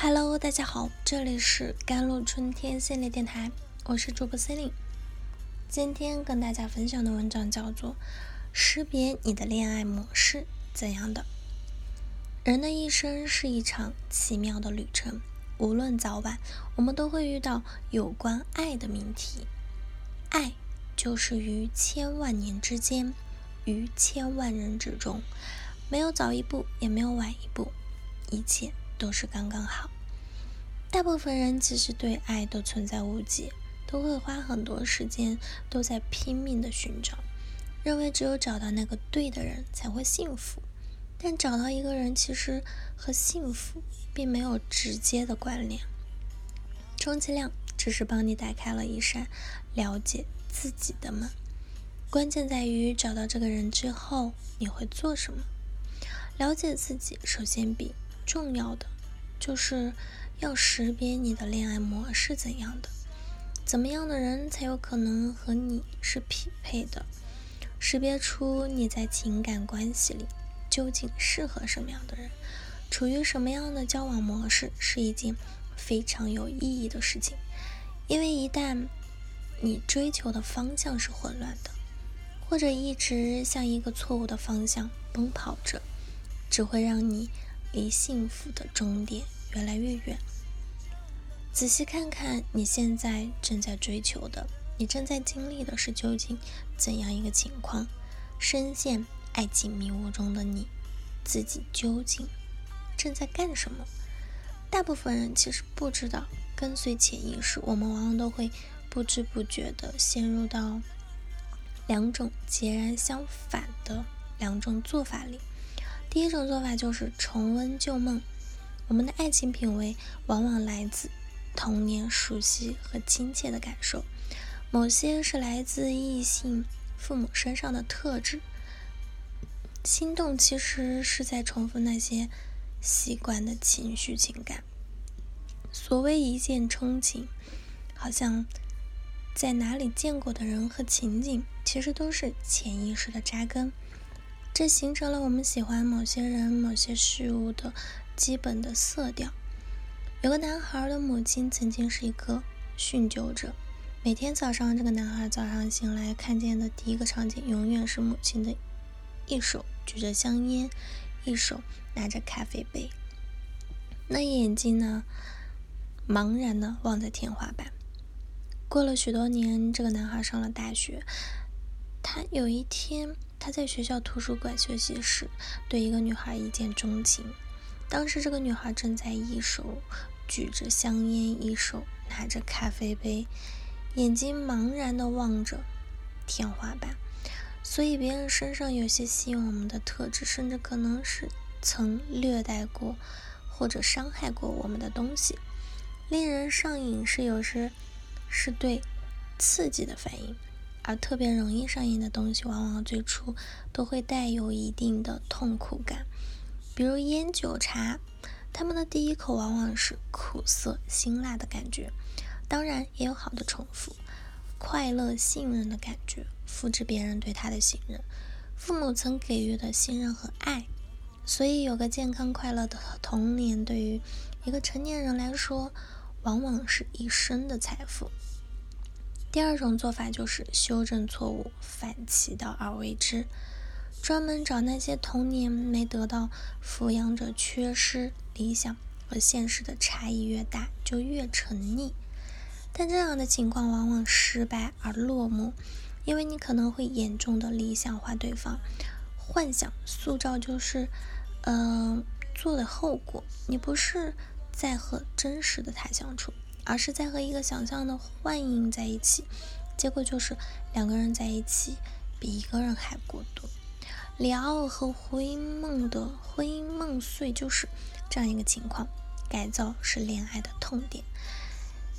Hello，大家好，这里是甘露春天系列电台，我是主播 Celine。今天跟大家分享的文章叫做《识别你的恋爱模式怎样的》。人的一生是一场奇妙的旅程，无论早晚，我们都会遇到有关爱的命题。爱就是于千万年之间，于千万人之中，没有早一步，也没有晚一步，一切。都是刚刚好。大部分人其实对爱都存在误解，都会花很多时间都在拼命的寻找，认为只有找到那个对的人才会幸福。但找到一个人其实和幸福并没有直接的关联，充其量只是帮你打开了一扇了解自己的门。关键在于找到这个人之后你会做什么。了解自己，首先比。重要的就是要识别你的恋爱模式怎样的，怎么样的人才有可能和你是匹配的？识别出你在情感关系里究竟适合什么样的人，处于什么样的交往模式，是一件非常有意义的事情。因为一旦你追求的方向是混乱的，或者一直向一个错误的方向奔跑着，只会让你。离幸福的终点越来越远。仔细看看你现在正在追求的，你正在经历的是究竟怎样一个情况？深陷爱情迷雾中的你，自己究竟正在干什么？大部分人其实不知道，跟随潜意识，我们往往都会不知不觉地陷入到两种截然相反的两种做法里。第一种做法就是重温旧梦。我们的爱情品味往往来自童年熟悉和亲切的感受，某些是来自异性父母身上的特质。心动其实是在重复那些习惯的情绪情感。所谓一见钟情，好像在哪里见过的人和情景，其实都是潜意识的扎根。这形成了我们喜欢某些人、某些事物的基本的色调。有个男孩的母亲曾经是一个酗酒者，每天早上，这个男孩早上醒来看见的第一个场景，永远是母亲的一手举着香烟，一手拿着咖啡杯，那眼睛呢，茫然的望着天花板。过了许多年，这个男孩上了大学，他有一天。他在学校图书馆休息时，对一个女孩一见钟情。当时这个女孩正在一手举着香烟，一手拿着咖啡杯，眼睛茫然地望着天花板。所以，别人身上有些吸引我们的特质，甚至可能是曾虐待过或者伤害过我们的东西。令人上瘾是有时是对刺激的反应。而特别容易上瘾的东西，往往最初都会带有一定的痛苦感，比如烟酒茶，他们的第一口往往是苦涩辛辣的感觉，当然也有好的重复，快乐信任的感觉，复制别人对他的信任，父母曾给予的信任和爱，所以有个健康快乐的童年，对于一个成年人来说，往往是一生的财富。第二种做法就是修正错误，反其道而为之，专门找那些童年没得到抚养者缺失，理想和现实的差异越大，就越沉溺。但这样的情况往往失败而落幕，因为你可能会严重的理想化对方，幻想塑造就是，嗯，做的后果。你不是在和真实的他相处。而是在和一个想象的幻影在一起，结果就是两个人在一起比一个人还孤独。里奥和胡因梦的婚姻梦碎就是这样一个情况。改造是恋爱的痛点。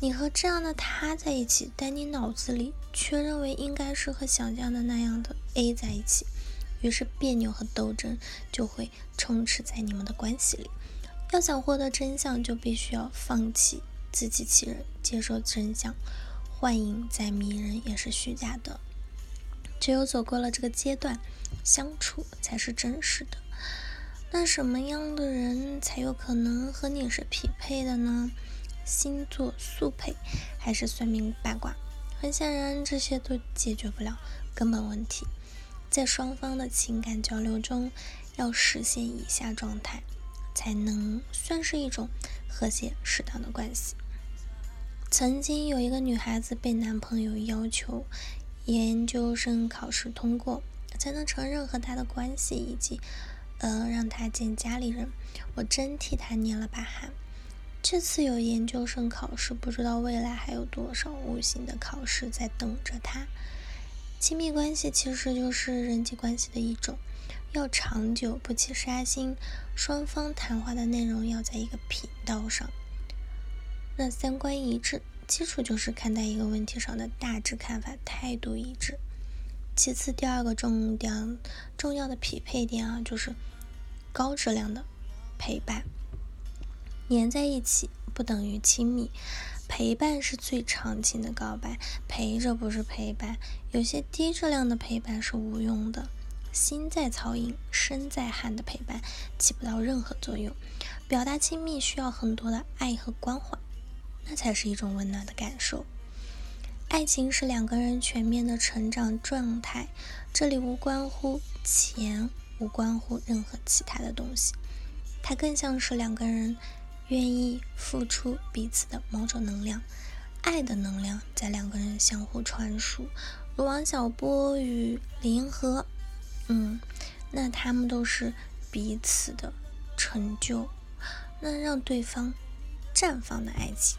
你和这样的他在一起，但你脑子里却认为应该是和想象的那样的 A 在一起，于是别扭和斗争就会充斥在你们的关系里。要想获得真相，就必须要放弃。自欺欺人，接受真相，幻影再迷人也是虚假的。只有走过了这个阶段，相处才是真实的。那什么样的人才有可能和你是匹配的呢？星座速配还是算命八卦？很显然，这些都解决不了根本问题。在双方的情感交流中，要实现以下状态，才能算是一种和谐适当的关系。曾经有一个女孩子被男朋友要求研究生考试通过，才能承认和他的关系，以及呃让他见家里人。我真替他捏了把汗。这次有研究生考试，不知道未来还有多少无形的考试在等着他。亲密关系其实就是人际关系的一种，要长久不起杀心，双方谈话的内容要在一个频道上。那三观一致，基础就是看待一个问题上的大致看法，态度一致。其次，第二个重点重要的匹配点啊，就是高质量的陪伴。粘在一起不等于亲密。陪伴是最长情的告白，陪着不是陪伴。有些低质量的陪伴是无用的，心在曹营，身在汉的陪伴起不到任何作用。表达亲密需要很多的爱和关怀，那才是一种温暖的感受。爱情是两个人全面的成长状态，这里无关乎钱，无关乎任何其他的东西，它更像是两个人。愿意付出彼此的某种能量，爱的能量在两个人相互传输，如王小波与李银河，嗯，那他们都是彼此的成就，那让对方绽放的爱情。